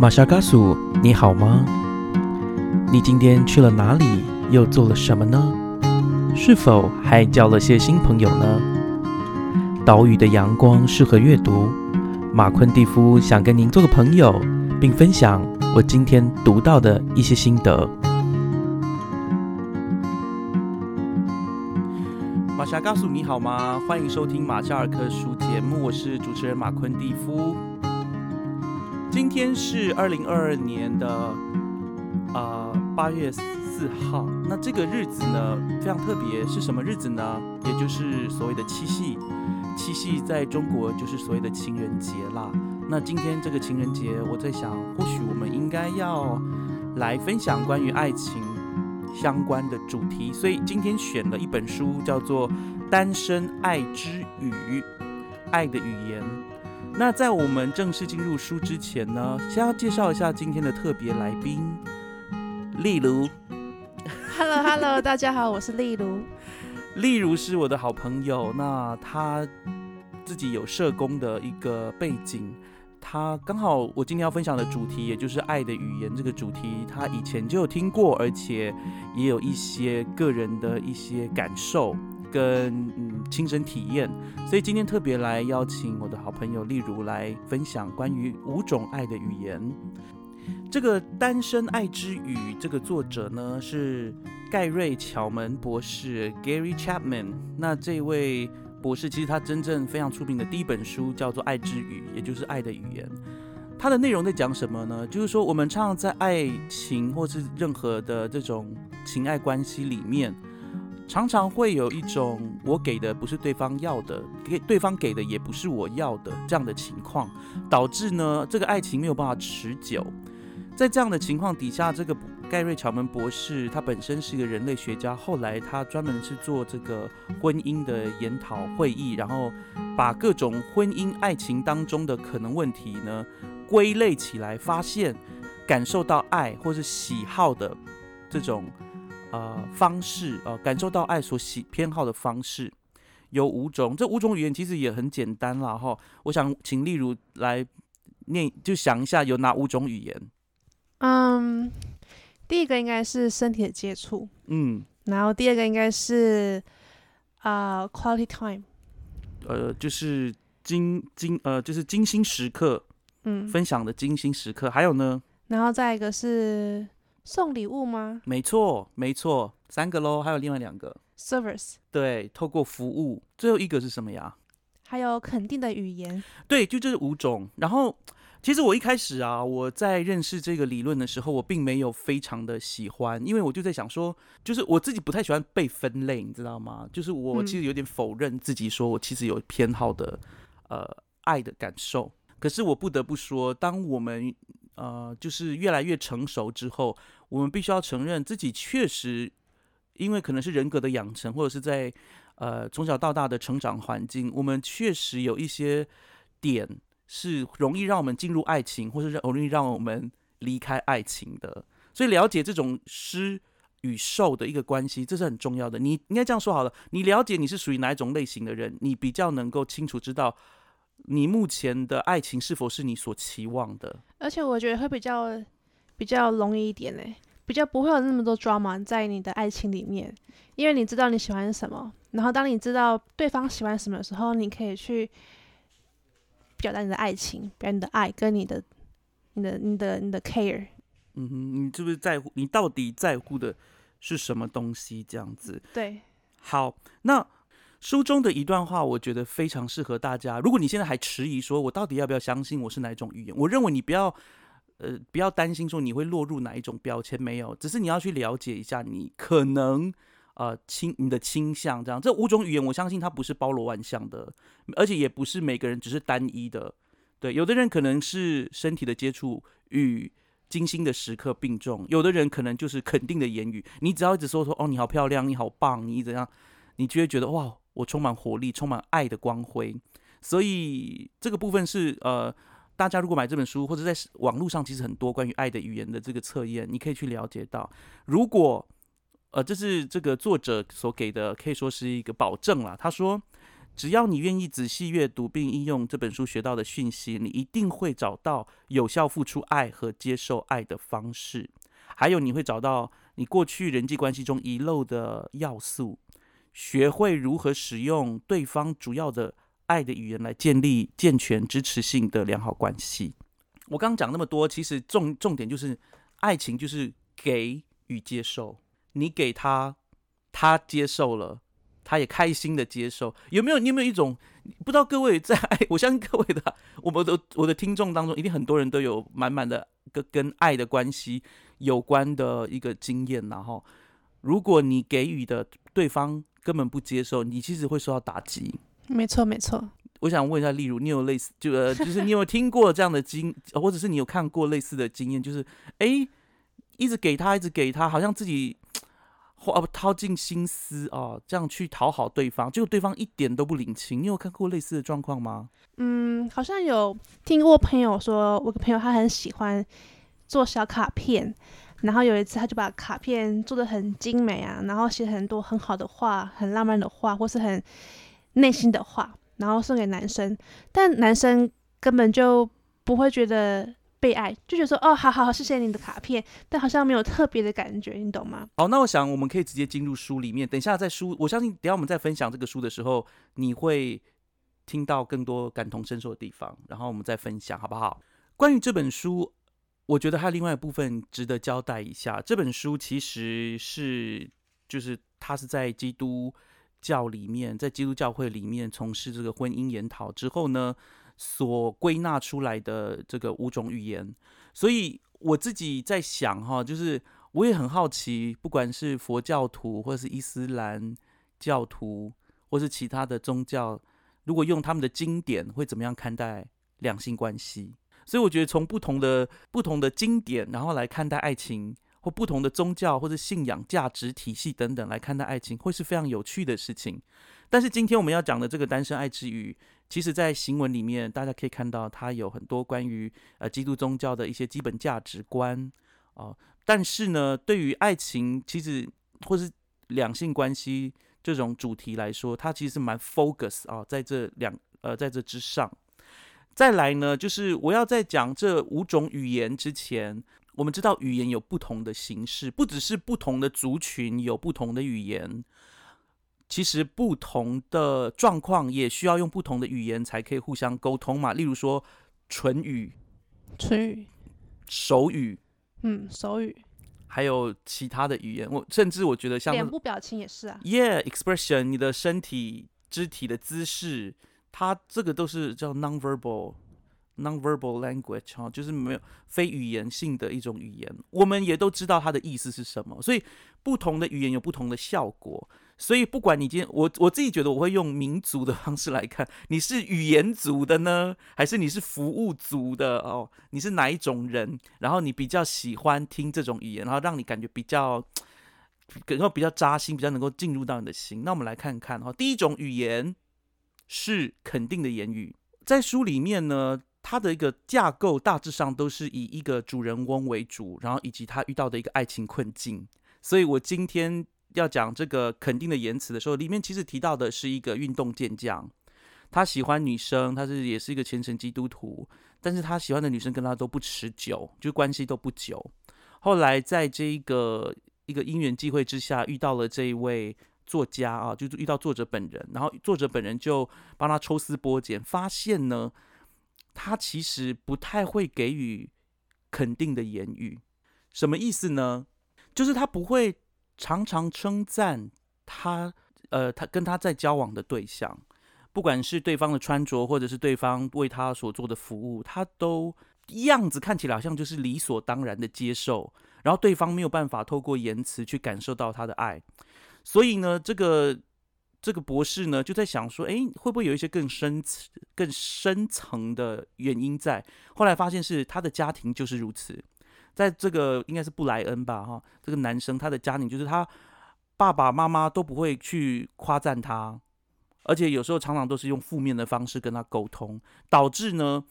玛莎嘎苏，你好吗？你今天去了哪里？又做了什么呢？是否还交了些新朋友呢？岛屿的阳光适合阅读。马昆蒂夫想跟您做个朋友，并分享我今天读到的一些心得。玛莎告诉你好吗？欢迎收听马夏尔克书节目，我是主持人马昆蒂夫。今天是二零二二年的呃八月四号，那这个日子呢非常特别，是什么日子呢？也就是所谓的七夕。七夕在中国就是所谓的情人节啦。那今天这个情人节，我在想，或许我们应该要来分享关于爱情相关的主题，所以今天选了一本书，叫做《单身爱之语》，爱的语言。那在我们正式进入书之前呢，先要介绍一下今天的特别来宾，例如，Hello Hello，大家好，我是例如。例如是我的好朋友，那他自己有社工的一个背景，他刚好我今天要分享的主题，也就是爱的语言这个主题，他以前就有听过，而且也有一些个人的一些感受。跟嗯亲身体验，所以今天特别来邀请我的好朋友例如来分享关于五种爱的语言。这个《单身爱之语》这个作者呢是盖瑞巧门博士 Gary Chapman。那这位博士其实他真正非常出名的第一本书叫做《爱之语》，也就是爱的语言。它的内容在讲什么呢？就是说我们常常在爱情或是任何的这种情爱关系里面。常常会有一种我给的不是对方要的，给对方给的也不是我要的这样的情况，导致呢这个爱情没有办法持久。在这样的情况底下，这个盖瑞乔门博士他本身是一个人类学家，后来他专门是做这个婚姻的研讨会议，然后把各种婚姻爱情当中的可能问题呢归类起来，发现感受到爱或是喜好的这种。呃，方式呃，感受到爱所喜偏好的方式有五种，这五种语言其实也很简单啦哈。我想请例如来念，就想一下有哪五种语言？嗯，第一个应该是身体的接触，嗯，然后第二个应该是啊，quality time，呃，就是精精呃，就是精心时刻，嗯，分享的精心时刻，还有呢？然后再一个是。送礼物吗？没错，没错，三个喽，还有另外两个，service，对，透过服务，最后一个是什么呀？还有肯定的语言，对，就这五种。然后，其实我一开始啊，我在认识这个理论的时候，我并没有非常的喜欢，因为我就在想说，就是我自己不太喜欢被分类，你知道吗？就是我其实有点否认自己，说我其实有偏好的，呃，爱的感受。可是我不得不说，当我们呃，就是越来越成熟之后，我们必须要承认自己确实，因为可能是人格的养成，或者是在呃从小到大的成长环境，我们确实有一些点是容易让我们进入爱情，或是容易让我们离开爱情的。所以了解这种施与受的一个关系，这是很重要的。你应该这样说好了，你了解你是属于哪一种类型的人，你比较能够清楚知道。你目前的爱情是否是你所期望的？而且我觉得会比较比较容易一点呢，比较不会有那么多 drama 在你的爱情里面，因为你知道你喜欢什么，然后当你知道对方喜欢什么的时候，你可以去表达你的爱情，表达你的爱跟你的、你的、你的、你的 care。嗯哼，你是不是在乎？你到底在乎的是什么东西？这样子。对。好，那。书中的一段话，我觉得非常适合大家。如果你现在还迟疑，说我到底要不要相信我是哪一种语言？我认为你不要，呃，不要担心说你会落入哪一种标签，没有，只是你要去了解一下你可能，呃，倾你的倾向这样。这五种语言，我相信它不是包罗万象的，而且也不是每个人只是单一的。对，有的人可能是身体的接触与精心的时刻并重，有的人可能就是肯定的言语。你只要一直说说哦，你好漂亮，你好棒，你怎样，你就会觉得哇。我充满活力，充满爱的光辉，所以这个部分是呃，大家如果买这本书或者在网络上，其实很多关于爱的语言的这个测验，你可以去了解到。如果呃，这是这个作者所给的，可以说是一个保证了。他说，只要你愿意仔细阅读并应用这本书学到的讯息，你一定会找到有效付出爱和接受爱的方式。还有，你会找到你过去人际关系中遗漏的要素，学会如何使用对方主要的爱的语言来建立健全支持性的良好关系。我刚刚讲那么多，其实重重点就是爱情就是给与接受。你给他，他接受了，他也开心的接受。有没有？你有没有一种不知道？各位在，我相信各位的我们的我的听众当中，一定很多人都有满满的跟跟爱的关系有关的一个经验。然后，如果你给予的对方根本不接受，你其实会受到打击。没错，没错。我想问一下，例如你有类似就呃，就是你有听过这样的经，或者是你有看过类似的经验，就是哎，一直给他，一直给他，好像自己花掏尽心思哦，这样去讨好对方，结果对方一点都不领情。你有看过类似的状况吗？嗯，好像有听过朋友说，我个朋友他很喜欢做小卡片，然后有一次他就把卡片做的很精美啊，然后写很多很好的话，很浪漫的话，或是很内心的话。然后送给男生，但男生根本就不会觉得被爱，就觉得说哦，好好好，谢谢你的卡片，但好像没有特别的感觉，你懂吗？好，那我想我们可以直接进入书里面。等一下在书，我相信等下我们在分享这个书的时候，你会听到更多感同身受的地方，然后我们再分享，好不好？关于这本书，我觉得还有另外一部分值得交代一下。这本书其实是，就是它是在基督。教里面，在基督教会里面从事这个婚姻研讨之后呢，所归纳出来的这个五种语言。所以我自己在想哈，就是我也很好奇，不管是佛教徒，或是伊斯兰教徒，或是其他的宗教，如果用他们的经典，会怎么样看待两性关系？所以我觉得从不同的不同的经典，然后来看待爱情。或不同的宗教或者信仰价值体系等等来看待爱情，会是非常有趣的事情。但是今天我们要讲的这个单身爱之语，其实在行文里面大家可以看到，它有很多关于呃基督宗教的一些基本价值观啊。但是呢，对于爱情，其实或是两性关系这种主题来说，它其实是蛮 focus 啊，在这两呃在这之上。再来呢，就是我要在讲这五种语言之前。我们知道语言有不同的形式，不只是不同的族群有不同的语言，其实不同的状况也需要用不同的语言才可以互相沟通嘛。例如说唇语、唇语、手语，嗯，手语，还有其他的语言。我甚至我觉得像脸部表情也是啊，Yeah，expression，你的身体肢体的姿势，它这个都是叫 nonverbal。Non-verbal language 哈，就是没有非语言性的一种语言，我们也都知道它的意思是什么。所以不同的语言有不同的效果。所以不管你今天，我我自己觉得我会用民族的方式来看，你是语言族的呢，还是你是服务族的哦？你是哪一种人？然后你比较喜欢听这种语言，然后让你感觉比较，然后比较扎心，比较能够进入到你的心。那我们来看看哈，第一种语言是肯定的言语，在书里面呢。它的一个架构大致上都是以一个主人翁为主，然后以及他遇到的一个爱情困境。所以我今天要讲这个肯定的言辞的时候，里面其实提到的是一个运动健将，他喜欢女生，他是也是一个虔诚基督徒，但是他喜欢的女生跟他都不持久，就关系都不久。后来在这一个一个因缘际会之下，遇到了这一位作家啊，就遇到作者本人，然后作者本人就帮他抽丝剥茧，发现呢。他其实不太会给予肯定的言语，什么意思呢？就是他不会常常称赞他，呃，他跟他在交往的对象，不管是对方的穿着，或者是对方为他所做的服务，他都样子看起来好像就是理所当然的接受，然后对方没有办法透过言辞去感受到他的爱，所以呢，这个。这个博士呢，就在想说，哎，会不会有一些更深、更深层的原因在？后来发现是他的家庭就是如此，在这个应该是布莱恩吧，哈，这个男生他的家庭就是他爸爸妈妈都不会去夸赞他，而且有时候常常都是用负面的方式跟他沟通，导致呢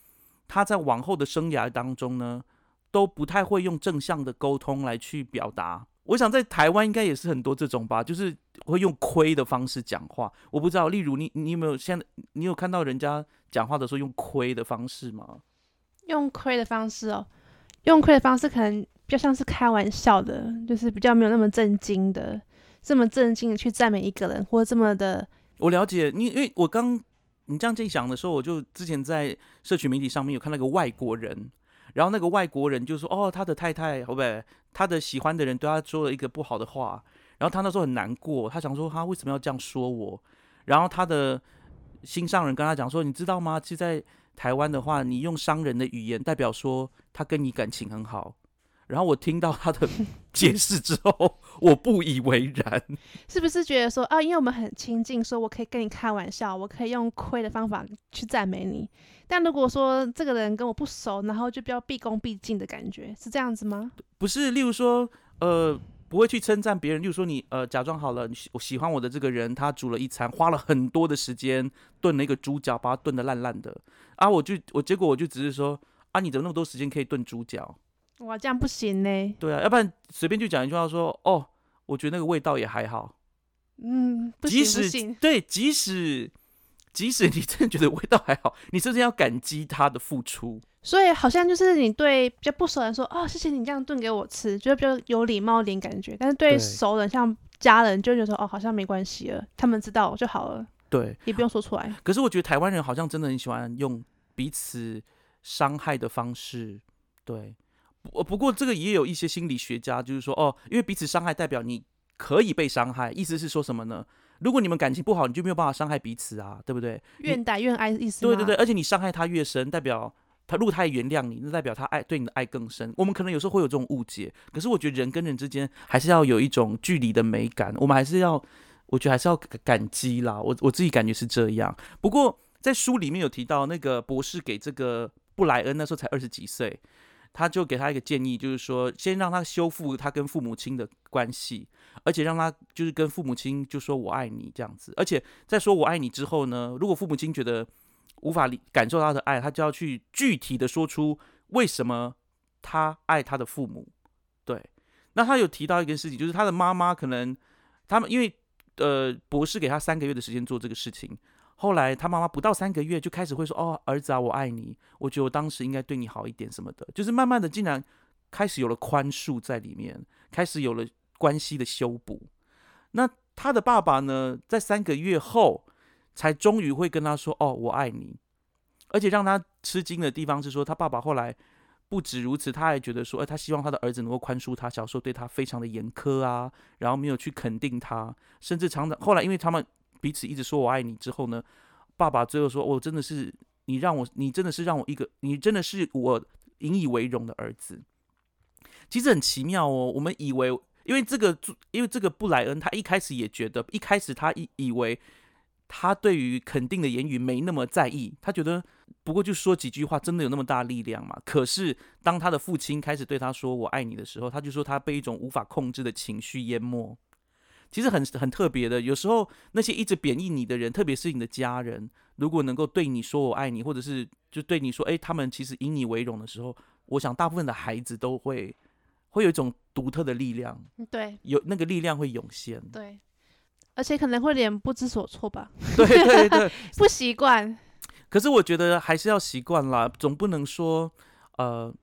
他在往后的生涯当中呢，都不太会用正向的沟通来去表达。我想在台湾应该也是很多这种吧，就是会用亏的方式讲话。我不知道，例如你你有没有现在你有看到人家讲话的时候用亏的方式吗？用亏的方式哦，用亏的方式可能比较像是开玩笑的，就是比较没有那么震惊的，这么震惊的去赞美一个人，或者这么的。我了解你，因为我刚你这样这一想的时候，我就之前在社群媒体上面有看到一个外国人，然后那个外国人就说：“哦，他的太太，好不他的喜欢的人对他说了一个不好的话，然后他那时候很难过，他想说他为什么要这样说我？然后他的心上人跟他讲说：你知道吗？其实在台湾的话，你用商人的语言代表说他跟你感情很好。然后我听到他的解释之后，我不以为然。是不是觉得说啊，因为我们很亲近，说我可以跟你开玩笑，我可以用亏的方法去赞美你。但如果说这个人跟我不熟，然后就比较毕恭毕敬的感觉，是这样子吗？不是，例如说，呃，不会去称赞别人。例如说，你呃，假装好了，我喜欢我的这个人，他煮了一餐，花了很多的时间炖了一个猪脚，把它炖的烂烂的啊，我就我结果我就只是说啊，你怎么那么多时间可以炖猪脚？哇，这样不行呢。对啊，要不然随便就讲一句话说，哦，我觉得那个味道也还好。嗯，不即行不行。使对，即使即使你真的觉得味道还好，你甚至要感激他的付出。所以好像就是你对比较不熟的人说，哦，谢谢你这样炖给我吃，觉得比较有礼貌一点感觉。但是对对熟人，像家人，就觉得说，哦，好像没关系了，他们知道就好了，对，也不用说出来。可是我觉得台湾人好像真的很喜欢用彼此伤害的方式，对。不不过这个也有一些心理学家就是说，哦，因为彼此伤害代表你可以被伤害，意思是说什么呢？如果你们感情不好，你就没有办法伤害彼此啊，对不对？愿打愿挨的意思对对对，而且你伤害他越深，代表他如果他也原谅你，那代表他爱对你的爱更深。我们可能有时候会有这种误解，可是我觉得人跟人之间还是要有一种距离的美感，我们还是要，我觉得还是要感感激啦。我我自己感觉是这样。不过在书里面有提到，那个博士给这个布莱恩那时候才二十几岁，他就给他一个建议，就是说先让他修复他跟父母亲的关系，而且让他就是跟父母亲就说我爱你这样子，而且在说我爱你之后呢，如果父母亲觉得无法理感受他的爱，他就要去具体的说出为什么他爱他的父母。对，那他有提到一件事情，就是他的妈妈可能他们因为呃博士给他三个月的时间做这个事情，后来他妈妈不到三个月就开始会说哦儿子啊我爱你，我觉得我当时应该对你好一点什么的，就是慢慢的竟然开始有了宽恕在里面，开始有了关系的修补。那他的爸爸呢，在三个月后才终于会跟他说：“哦，我爱你。”而且让他吃惊的地方是说，他爸爸后来不止如此，他还觉得说：“哎，他希望他的儿子能够宽恕他小时候对他非常的严苛啊，然后没有去肯定他，甚至常常后来因为他们彼此一直说我爱你之后呢，爸爸最后说：‘我、真的是你让我，你真的是让我一个，你真的是我引以为荣的儿子。’其实很奇妙哦，我们以为。因为这个，因为这个布莱恩，他一开始也觉得，一开始他以以为他对于肯定的言语没那么在意，他觉得不过就说几句话，真的有那么大力量嘛？可是当他的父亲开始对他说“我爱你”的时候，他就说他被一种无法控制的情绪淹没。其实很很特别的，有时候那些一直贬义你的人，特别是你的家人，如果能够对你说“我爱你”，或者是就对你说“哎，他们其实以你为荣”的时候，我想大部分的孩子都会。会有一种独特的力量，对，有那个力量会涌现，对，而且可能会有点不知所措吧，对 对对，不习惯。可是我觉得还是要习惯啦，总不能说，呃，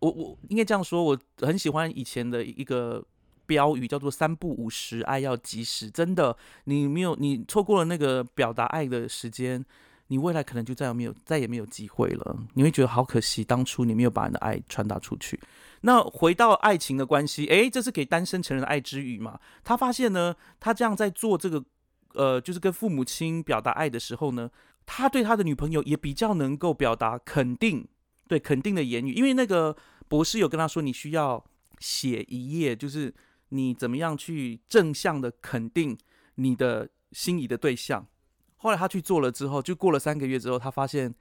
我我应该这样说，我很喜欢以前的一个标语，叫做“三不五时，爱要及时”。真的，你没有你错过了那个表达爱的时间。你未来可能就再也没有再也没有机会了，你会觉得好可惜，当初你没有把你的爱传达出去。那回到爱情的关系，诶，这是给单身成人的爱之语嘛？他发现呢，他这样在做这个，呃，就是跟父母亲表达爱的时候呢，他对他的女朋友也比较能够表达肯定，对肯定的言语。因为那个博士有跟他说，你需要写一页，就是你怎么样去正向的肯定你的心仪的对象。后来他去做了之后，就过了三个月之后，他发现，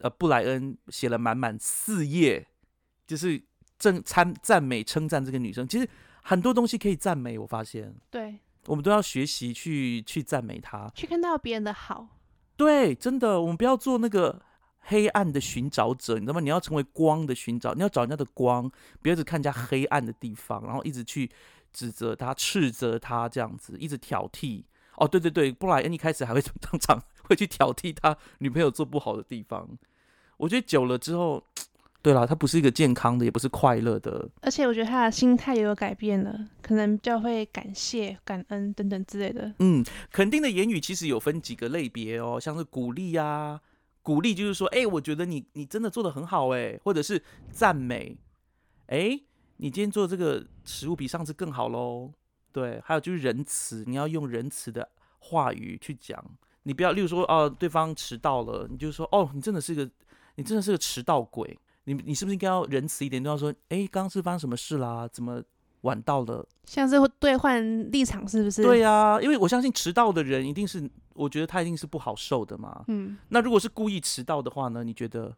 呃，布莱恩写了满满四页，就是正参赞美称赞这个女生。其实很多东西可以赞美，我发现，对，我们都要学习去去赞美她，去看到别人的好。对，真的，我们不要做那个黑暗的寻找者，你知道吗？你要成为光的寻找，你要找人家的光，不要只看人家黑暗的地方，然后一直去指责他、斥责他这样子，一直挑剔。哦，对对对，布莱恩一开始还会常常会去挑剔他女朋友做不好的地方。我觉得久了之后，对啦，他不是一个健康的，也不是快乐的。而且我觉得他的心态也有改变了，可能比较会感谢、感恩等等之类的。嗯，肯定的言语其实有分几个类别哦，像是鼓励呀，鼓励就是说，哎，我觉得你你真的做的很好，哎，或者是赞美，哎，你今天做这个食物比上次更好喽。对，还有就是仁慈，你要用仁慈的话语去讲，你不要，例如说，哦，对方迟到了，你就说，哦，你真的是个，你真的是个迟到鬼，你你是不是应该要仁慈一点，都要说，哎，刚刚是发生什么事啦？怎么晚到了？像是会兑换立场，是不是？对呀，因为我相信迟到的人一定是，我觉得他一定是不好受的嘛。嗯，那如果是故意迟到的话呢？你觉得？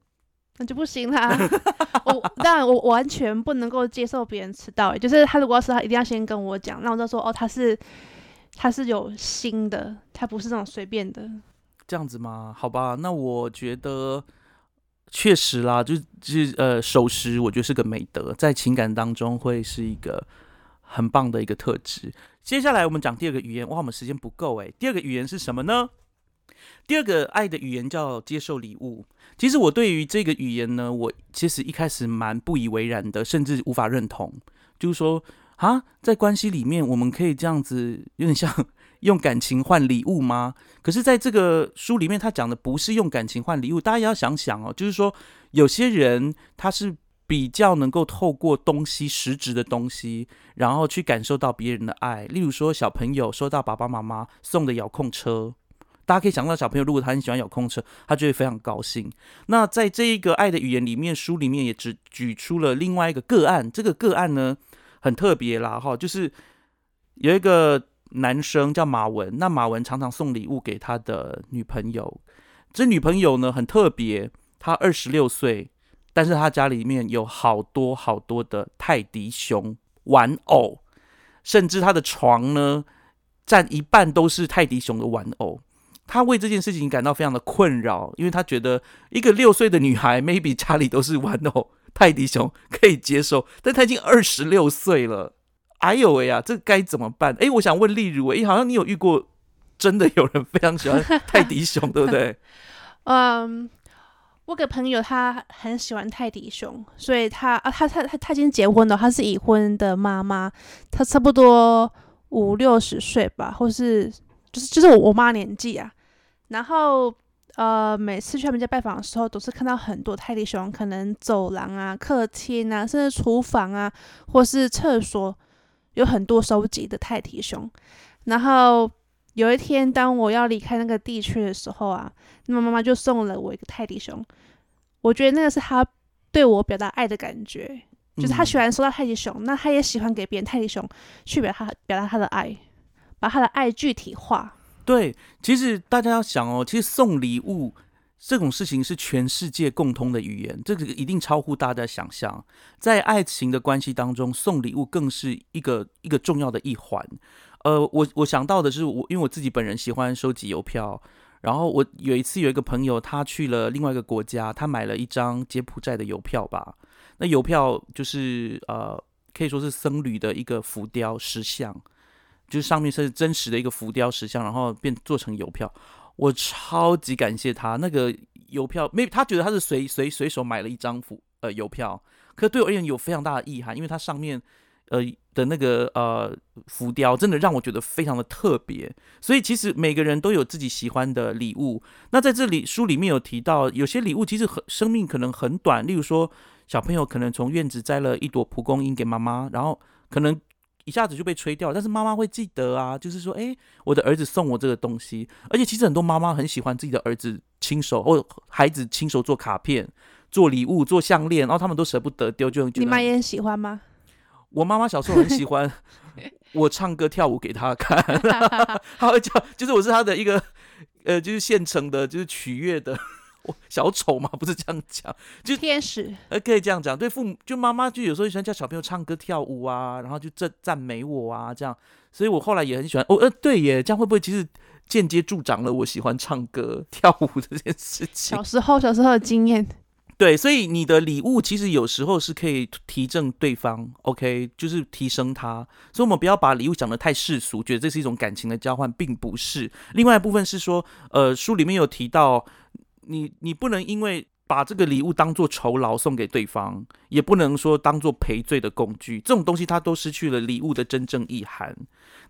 那就不行啦！我当然我完全不能够接受别人迟到，就是他如果要迟到，一定要先跟我讲，那我就说哦，他是他是有心的，他不是那种随便的。这样子吗？好吧，那我觉得确实啦，就就是呃，守时，我觉得是个美德，在情感当中会是一个很棒的一个特质。接下来我们讲第二个语言，哇，我们时间不够诶。第二个语言是什么呢？第二个爱的语言叫接受礼物。其实我对于这个语言呢，我其实一开始蛮不以为然的，甚至无法认同。就是说啊，在关系里面，我们可以这样子，有点像 用感情换礼物吗？可是，在这个书里面，他讲的不是用感情换礼物。大家也要想想哦，就是说，有些人他是比较能够透过东西、实质的东西，然后去感受到别人的爱。例如说，小朋友收到爸爸妈妈送的遥控车。大家可以想到，小朋友如果他很喜欢遥控车，他就会非常高兴。那在这一个爱的语言里面，书里面也只举出了另外一个个案。这个个案呢，很特别啦，哈，就是有一个男生叫马文。那马文常常送礼物给他的女朋友。这女朋友呢，很特别，她二十六岁，但是他家里面有好多好多的泰迪熊玩偶，甚至他的床呢，占一半都是泰迪熊的玩偶。他为这件事情感到非常的困扰，因为他觉得一个六岁的女孩，maybe 家里都是玩偶泰迪熊可以接受，但他已经二十六岁了，哎呦喂呀，这该怎么办？哎，我想问例如，哎，好像你有遇过真的有人非常喜欢泰迪熊，对不对？嗯，我个朋友他很喜欢泰迪熊，所以他啊，他他他他已经结婚了，他是已婚的妈妈，他差不多五六十岁吧，或是就是就是我我妈年纪啊。然后，呃，每次去他们家拜访的时候，都是看到很多泰迪熊，可能走廊啊、客厅啊，甚至厨房啊，或是厕所，有很多收集的泰迪熊。然后有一天，当我要离开那个地区的时候啊，那么妈妈就送了我一个泰迪熊。我觉得那个是他对我表达爱的感觉，就是他喜欢收到泰迪熊，那他也喜欢给别人泰迪熊，去表他表达他的爱，把他的爱具体化。对，其实大家要想哦，其实送礼物这种事情是全世界共通的语言，这个一定超乎大家想象。在爱情的关系当中，送礼物更是一个一个重要的一环。呃，我我想到的是，我因为我自己本人喜欢收集邮票，然后我有一次有一个朋友，他去了另外一个国家，他买了一张柬埔寨的邮票吧。那邮票就是呃，可以说是僧侣的一个浮雕石像。就是上面是真实的一个浮雕石像，然后变做成邮票，我超级感谢他。那个邮票，没他觉得他是随随随手买了一张浮呃邮票，可对我而言有非常大的意涵，因为它上面呃的那个呃浮雕真的让我觉得非常的特别。所以其实每个人都有自己喜欢的礼物。那在这里书里面有提到，有些礼物其实很生命可能很短，例如说小朋友可能从院子摘了一朵蒲公英给妈妈，然后可能。一下子就被吹掉，但是妈妈会记得啊，就是说，哎，我的儿子送我这个东西，而且其实很多妈妈很喜欢自己的儿子亲手或孩子亲手做卡片、做礼物、做项链，然后他们都舍不得丢，就你妈也很喜欢吗？我妈妈小时候很喜欢 我唱歌跳舞给她看，她会叫，就是我是她的一个呃，就是现成的，就是取悦的。小丑嘛，不是这样讲，就天使，呃，可以这样讲。对父母，就妈妈就有时候喜欢叫小朋友唱歌跳舞啊，然后就赞赞美我啊，这样。所以我后来也很喜欢。哦，呃，对耶，这样会不会其实间接助长了我喜欢唱歌跳舞这件事情？小时候，小时候的经验。对，所以你的礼物其实有时候是可以提振对方，OK，就是提升他。所以，我们不要把礼物讲得太世俗，觉得这是一种感情的交换，并不是。另外一部分是说，呃，书里面有提到，你你不能因为把这个礼物当做酬劳送给对方，也不能说当做赔罪的工具，这种东西它都失去了礼物的真正意涵。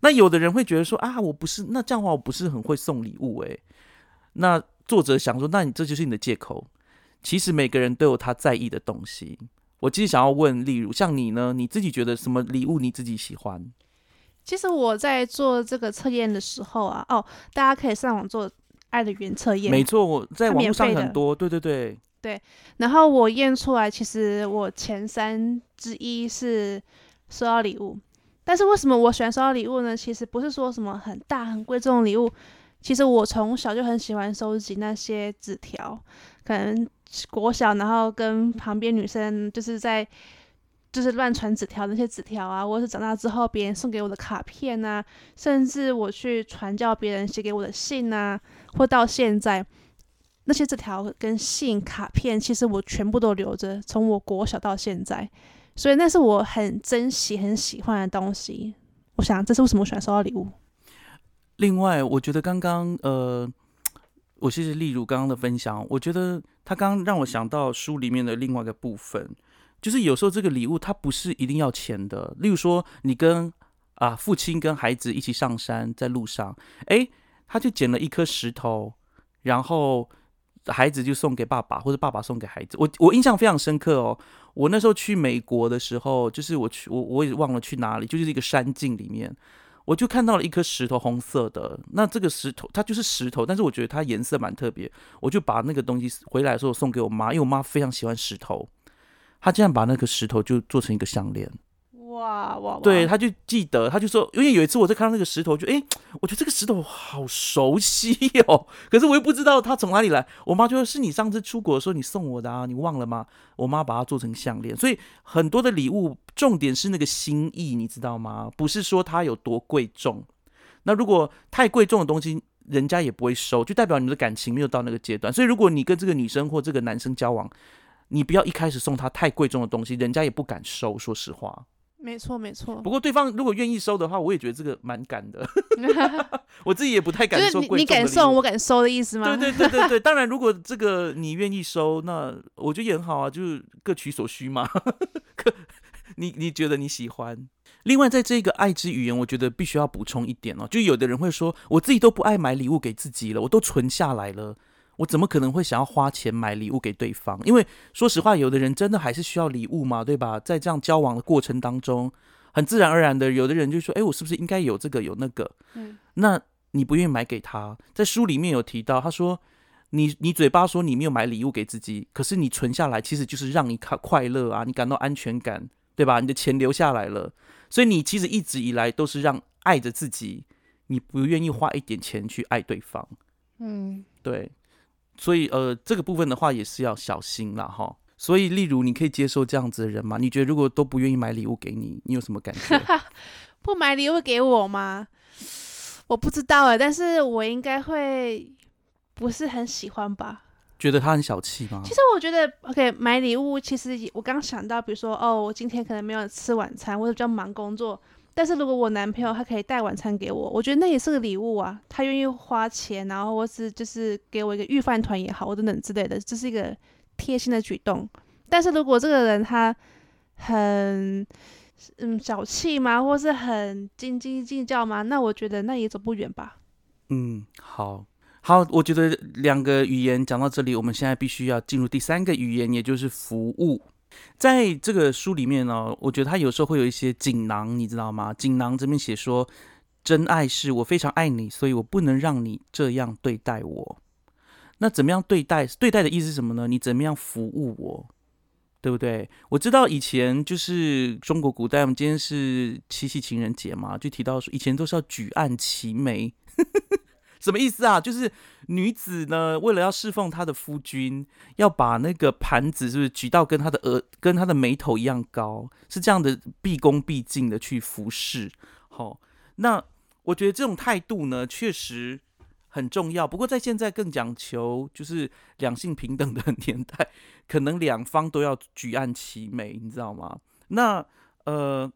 那有的人会觉得说啊，我不是那这样的话，我不是很会送礼物诶。那作者想说，那你这就是你的借口。其实每个人都有他在意的东西。我其实想要问，例如像你呢，你自己觉得什么礼物你自己喜欢？其实我在做这个测验的时候啊，哦，大家可以上网做爱的原测验。没错，我在网络上很多，对对对对。然后我验出来，其实我前三之一是收到礼物。但是为什么我喜欢收到礼物呢？其实不是说什么很大很贵重的礼物。其实我从小就很喜欢收集那些纸条，可能。国小，然后跟旁边女生就是在就是乱传纸条，那些纸条啊，或者是长大之后别人送给我的卡片啊，甚至我去传教别人写给我的信啊，或到现在那些纸条跟信卡片，其实我全部都留着，从我国小到现在，所以那是我很珍惜、很喜欢的东西。我想这是为什么我喜欢收到礼物。另外，我觉得刚刚呃。我谢谢例如刚刚的分享，我觉得他刚刚让我想到书里面的另外一个部分，就是有时候这个礼物它不是一定要钱的。例如说，你跟啊父亲跟孩子一起上山，在路上，哎，他就捡了一颗石头，然后孩子就送给爸爸，或者爸爸送给孩子。我我印象非常深刻哦。我那时候去美国的时候，就是我去我我也忘了去哪里，就是一个山境里面。我就看到了一颗石头，红色的。那这个石头它就是石头，但是我觉得它颜色蛮特别。我就把那个东西回来的时候送给我妈，因为我妈非常喜欢石头。她竟然把那个石头就做成一个项链。哇哇！对，他就记得，他就说，因为有一次我在看到那个石头，就哎，我觉得这个石头好熟悉哦，可是我又不知道它从哪里来。我妈就说：“是你上次出国的时候你送我的啊，你忘了吗？”我妈把它做成项链，所以很多的礼物重点是那个心意，你知道吗？不是说它有多贵重。那如果太贵重的东西，人家也不会收，就代表你的感情没有到那个阶段。所以如果你跟这个女生或这个男生交往，你不要一开始送他太贵重的东西，人家也不敢收。说实话。没错，没错。不过对方如果愿意收的话，我也觉得这个蛮敢的。我自己也不太敢收。你敢送，我敢收的意思吗？对对对对对。当然，如果这个你愿意收，那我觉得也很好啊，就是各取所需嘛。你你觉得你喜欢？另外，在这个爱之语言，我觉得必须要补充一点哦。就有的人会说，我自己都不爱买礼物给自己了，我都存下来了。我怎么可能会想要花钱买礼物给对方？因为说实话，有的人真的还是需要礼物嘛，对吧？在这样交往的过程当中，很自然而然的，有的人就说：“哎，我是不是应该有这个有那个？”嗯，那你不愿意买给他，在书里面有提到，他说：“你你嘴巴说你没有买礼物给自己，可是你存下来，其实就是让你快快乐啊，你感到安全感，对吧？你的钱留下来了，所以你其实一直以来都是让爱着自己，你不愿意花一点钱去爱对方。”嗯，对。所以，呃，这个部分的话也是要小心了哈。所以，例如，你可以接受这样子的人吗？你觉得如果都不愿意买礼物给你，你有什么感觉？不买礼物给我吗？我不知道哎，但是我应该会不是很喜欢吧？觉得他很小气吗？其实我觉得，OK，买礼物其实我刚想到，比如说，哦，我今天可能没有吃晚餐，或者比较忙工作。但是如果我男朋友他可以带晚餐给我，我觉得那也是个礼物啊。他愿意花钱，然后或是就是给我一个预饭团也好，或等等之类的，这是一个贴心的举动。但是如果这个人他很嗯小气吗，或是很斤斤计较吗？那我觉得那也走不远吧。嗯，好，好，我觉得两个语言讲到这里，我们现在必须要进入第三个语言，也就是服务。在这个书里面呢，我觉得他有时候会有一些锦囊，你知道吗？锦囊这边写说，真爱是我非常爱你，所以我不能让你这样对待我。那怎么样对待？对待的意思是什么呢？你怎么样服务我，对不对？我知道以前就是中国古代，我们今天是七夕情人节嘛，就提到说以前都是要举案齐眉。什么意思啊？就是女子呢，为了要侍奉她的夫君，要把那个盘子是不是举到跟她的额、跟她的眉头一样高，是这样的毕恭毕敬的去服侍。好，那我觉得这种态度呢，确实，很重要。不过在现在更讲求就是两性平等的 年代，可能两方都要举案齐眉，你知道吗？那呃，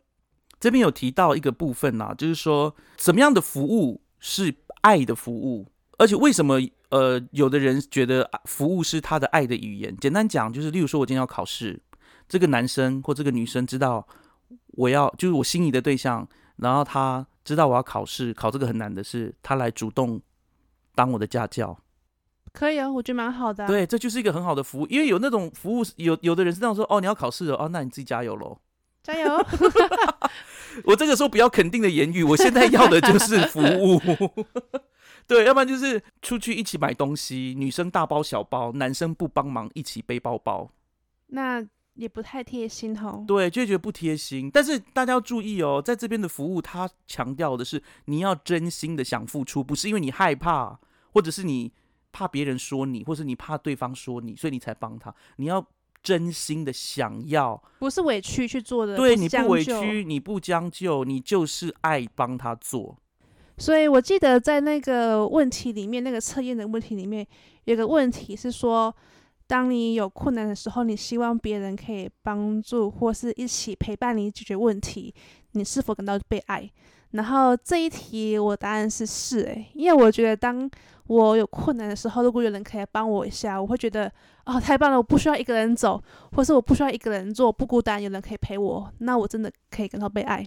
这边有提到一个部分呐、就是说什么样的服务是爱的服务，而且为什么呃有的人觉得啊服务是他的爱的语言？简单讲就是，例如说我今天要考试，这个男生或这个女生知道我要就是我心仪的对象，然后他知道我要考试，考这个很难的事，他来主动当我的家教。可以啊，我觉得蛮好的、啊。，对，这就是一个很好的服务，因为有那种服务，有有的人是那种说，哦，你要考试了，哦，那你自己加油喽。加油！我这个时候不要肯定的言语，我现在要的就是服务。对，要不然就是出去一起买东西，女生大包小包，男生不帮忙一起背包包，那也不太贴心哦。对，就会觉得不贴心。但是大家要注意哦，在这边的服务，他强调的是你要真心的想付出，不是因为你害怕，或者是你怕别人说你，或是你怕对方说你，所以你才帮他。你要真心的想要，不是委屈去做的，对你不委屈，你不将就，你就是爱帮他做。所以我记得在那个问题里面，那个测验的问题里面，有个问题是说，当你有困难的时候，你希望别人可以帮助或是一起陪伴你解决问题，你是否感到被爱？然后这一题我答案是是诶、因为我觉得当我有困难的时候，如果有人可以帮我一下，我会觉得哦太棒了，我不需要一个人走，或是我不需要一个人做，不孤单，有人可以陪我，那我真的可以感到被爱。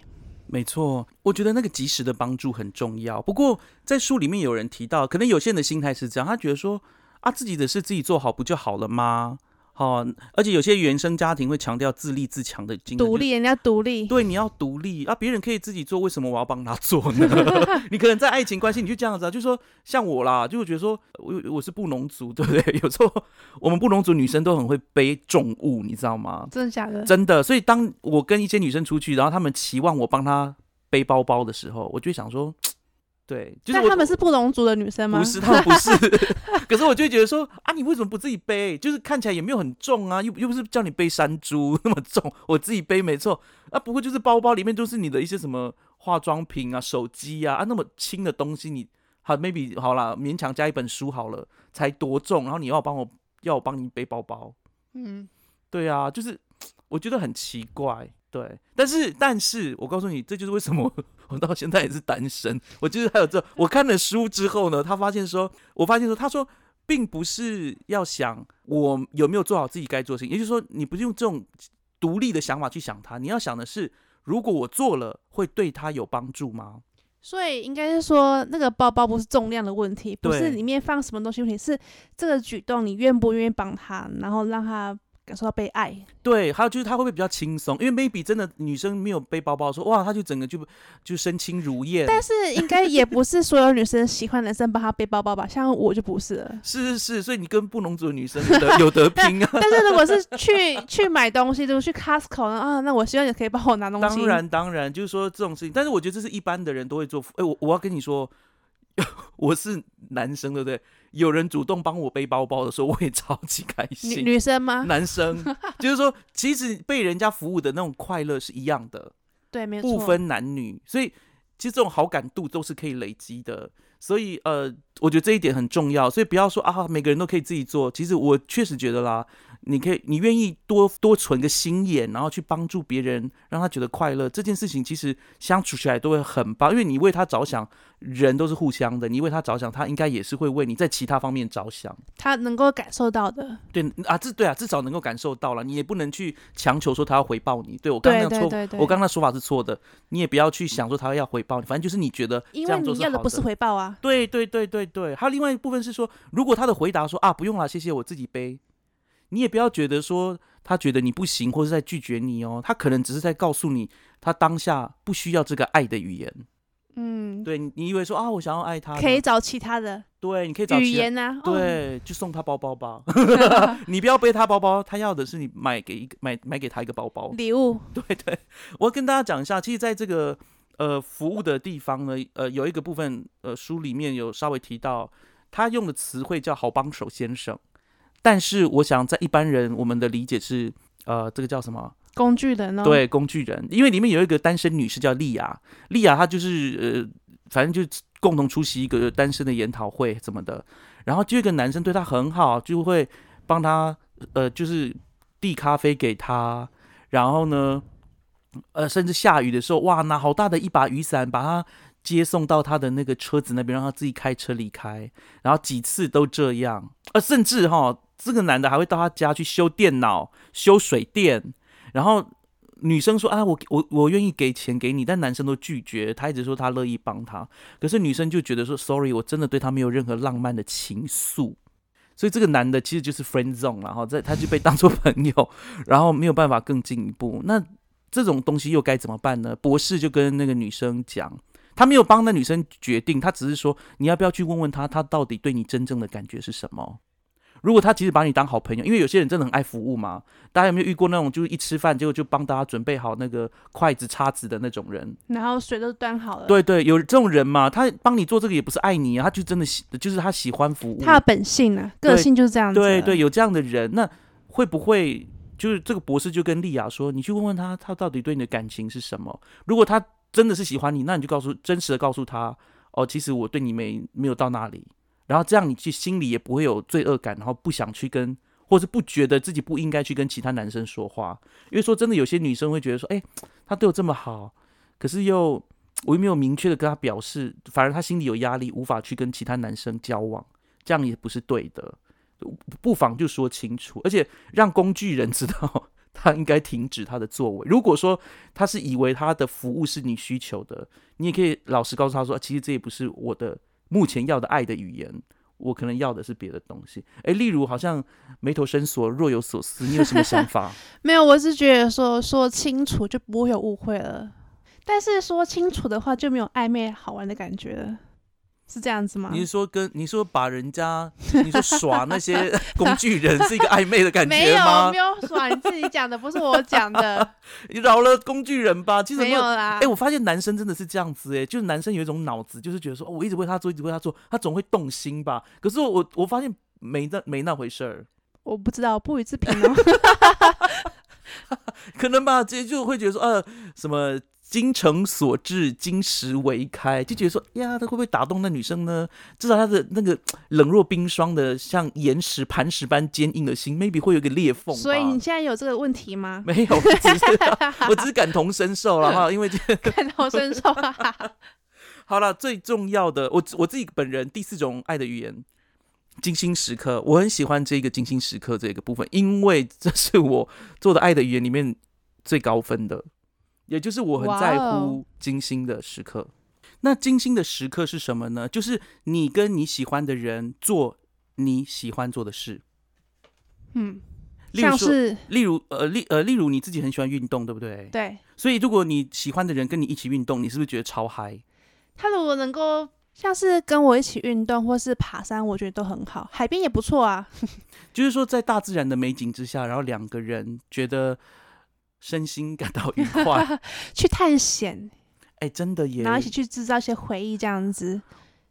没错，我觉得那个及时的帮助很重要。不过在书里面有人提到，可能有些人的心态是这样，他觉得说啊，自己的事自己做好不就好了吗？哦，而且有些原生家庭会强调自立自强的精神，独立，人家独立，对，你要独立啊！别人可以自己做，为什么我要帮他做呢？你可能在爱情关系，你就这样子啊，就说像我啦，就会觉得说我我是布农族，对不对？有时候我们布农族女生都很会背重物，你知道吗？真的假的？真的，所以当我跟一些女生出去，然后她们期望我帮她背包包的时候，我就想说，对，就是我但他们是布隆族的女生吗？不是，他们不是。可是我就会觉得说啊，你为什么不自己背？就是看起来也没有很重啊，又又不是叫你背山猪那么重，我自己背没错啊。不过就是包包里面都是你的一些什么化妆品啊、手机啊啊，那么轻的东西你，好 maybe 好啦，勉强加一本书好了，才多重，然后你要帮我要我帮你背包包，嗯，对啊，就是 我觉得很奇怪，对。但是但是我告诉你，这就是为什么我我到现在也是单身。我就是还有这，我看了书之后呢，他发现说，我发现说，他说并不是要想我有没有做好自己该做的事情，也就是说，你不是用这种独立的想法去想他，你要想的是，如果我做了，会对他有帮助吗？所以应该是说，那个包包不是重量的问题，不是里面放什么东西问题，是这个举动你愿不愿意帮他，然后让他感受到被爱。对，还有就是他会不会比较轻松？因为 maybe 真的女生没有背包包的时候，哇，她就整个就就身轻如燕。但是应该也不是所有女生喜欢男生帮她背包包吧？像我就不是了。是是是，所以你跟布农族的女生有得 有得拼啊。但是如果是去去买东西，就是去 Costco 啊，那我希望你可以帮我拿东西。当然当然，就是说这种事情，但是我觉得这是一般的人都会做。哎、我我要跟你说，我是男生，对不对？有人主动帮我背包包的时候，我也超级开女心。女生吗？男生 就是说，其实被人家服务的那种快乐是一样的，对，没错。不分男女，所以其实这种好感度都是可以累积的。所以呃，我觉得这一点很重要。所以不要说啊，每个人都可以自己做。其实我确实觉得啦，你可以，你愿意多多存个心眼，然后去帮助别人，让他觉得快乐，这件事情其实相处起来都会很棒，因为你为他着想，人都是互相的，你为他着想，他应该也是会为你在其他方面着想。他能够感受到的。对啊，至对啊，至少能够感受到了，你也不能去强求说他要回报你。对我刚刚那错，对对对。我刚刚那说法是错的，你也不要去想说他要回报你，反正就是你觉得这因为样做你要的不是回报啊，对对对对对，还有另外一部分是说，如果他的回答说啊不用了，谢谢，我自己背，你也不要觉得说他觉得你不行，或是在拒绝你哦，他可能只是在告诉你，他当下不需要这个爱的语言。嗯，对你，以为说啊，我想要爱他，可以找其他的对，你可以找语。言啊，哦，对，就送他包包吧，你不要背他包包，他要的是你买给一个买买给他一个包包。礼物，对对，我要跟大家讲一下，其实在这个呃服务的地方呢，呃有一个部分呃书里面有稍微提到，他用的词汇叫好帮手先生，但是我想在一般人我们的理解是呃这个叫什么？工具人哦，，对，工具人，因为里面有一个单身女士叫莉亚，莉亚她就是呃反正就共同出席一个单身的研讨会什么的，然后就一个男生对她很好，就会帮她呃，就是递咖啡给她，然后呢，呃，甚至下雨的时候，哇，拿好大的一把雨伞把她接送到他的那个车子那边，让他自己开车离开，然后几次都这样，呃，甚至哈，这个男的还会到他家去修电脑、修水电，然后。女生说啊，我我我愿意给钱给你，但男生都拒绝。他一直说他乐意帮他，可是女生就觉得说，sorry，我真的对他没有任何浪漫的情愫。所以这个男的其实就是 friend zone，然后在他就被当做朋友，然后没有办法更进一步。那这种东西又该怎么办呢？博士就跟那个女生讲，他没有帮那女生决定，他只是说你要不要去问问他，他到底对你真正的感觉是什么。如果他其实把你当好朋友，因为有些人真的很爱服务嘛。大家有没有遇过那种，就是一吃饭结果就帮大家准备好那个筷子、叉子的那种人？然后水都端好了。对对，有这种人嘛？他帮你做这个也不是爱你啊，他就真的喜，就是他喜欢服务。他的本性呢？个性就是这样子。对对，有这样的人，那会不会就是这个博士就跟丽亚说，你去问问他，他到底对你的感情是什么？如果他真的是喜欢你，那你就告诉真实的告诉他，哦，其实我对你没没有到那里。然后这样，你去心里也不会有罪恶感，然后不想去跟，或是不觉得自己不应该去跟其他男生说话。因为说真的，有些女生会觉得说，哎，他对我这么好，可是又我又没有明确的跟他表示，反而他心里有压力，无法去跟其他男生交往，这样也不是对的。不妨就说清楚，而且让工具人知道他应该停止他的作为。如果说他是以为他的服务是你需求的，你也可以老实告诉他说，其实这也不是我的。目前要的爱的语言，我可能要的是别的东西。诶，例如好像眉头深锁，若有所思，你有什么想法？没有，我是觉得说说清楚就不会有误会了。但是说清楚的话，就没有暧昧好玩的感觉了。是这样子吗？你是说跟你说把人家你说耍那些 工具人是一个暧昧的感觉吗？没有，没有耍，你自己讲的，不是我讲的。你饶了工具人吧，其实没有啦。哎，我发现男生真的是这样子，哎，就是男生有一种脑子，就是觉得说，我一直为他做，一直为他做，他总会动心吧。可是我我发现没那没那回事儿。我不知道，不予置评哦。可能吧，直接就会觉得说，呃，什么。精诚所至，金石为开，就觉得说呀，他会不会打动那女生呢？至少他的那个冷若冰霜的，像岩石磐石般坚硬的心，maybe 会有个裂缝。所以你现在有这个问题吗？没有，只是 我只是感同身受了 哈，因为感同身受。好了，最重要的，我我自己本人第四种爱的语言，金星时刻，我很喜欢这个金星时刻这个部分，因为这是我做的爱的语言里面最高分的。也就是我很在乎精心的时刻。那精心的时刻是什么呢？就是你跟你喜欢的人做你喜欢做的事。嗯，像是例如呃例呃例如你自己很喜欢运动，对不对？对。所以如果你喜欢的人跟你一起运动，你是不是觉得超嗨？他如果能够像是跟我一起运动，或是爬山，我觉得都很好。海边也不错啊。就是说在大自然的美景之下，然后两个人觉得。身心感到愉快，去探险，哎，真的耶，然后一起去制造一些回忆，这样子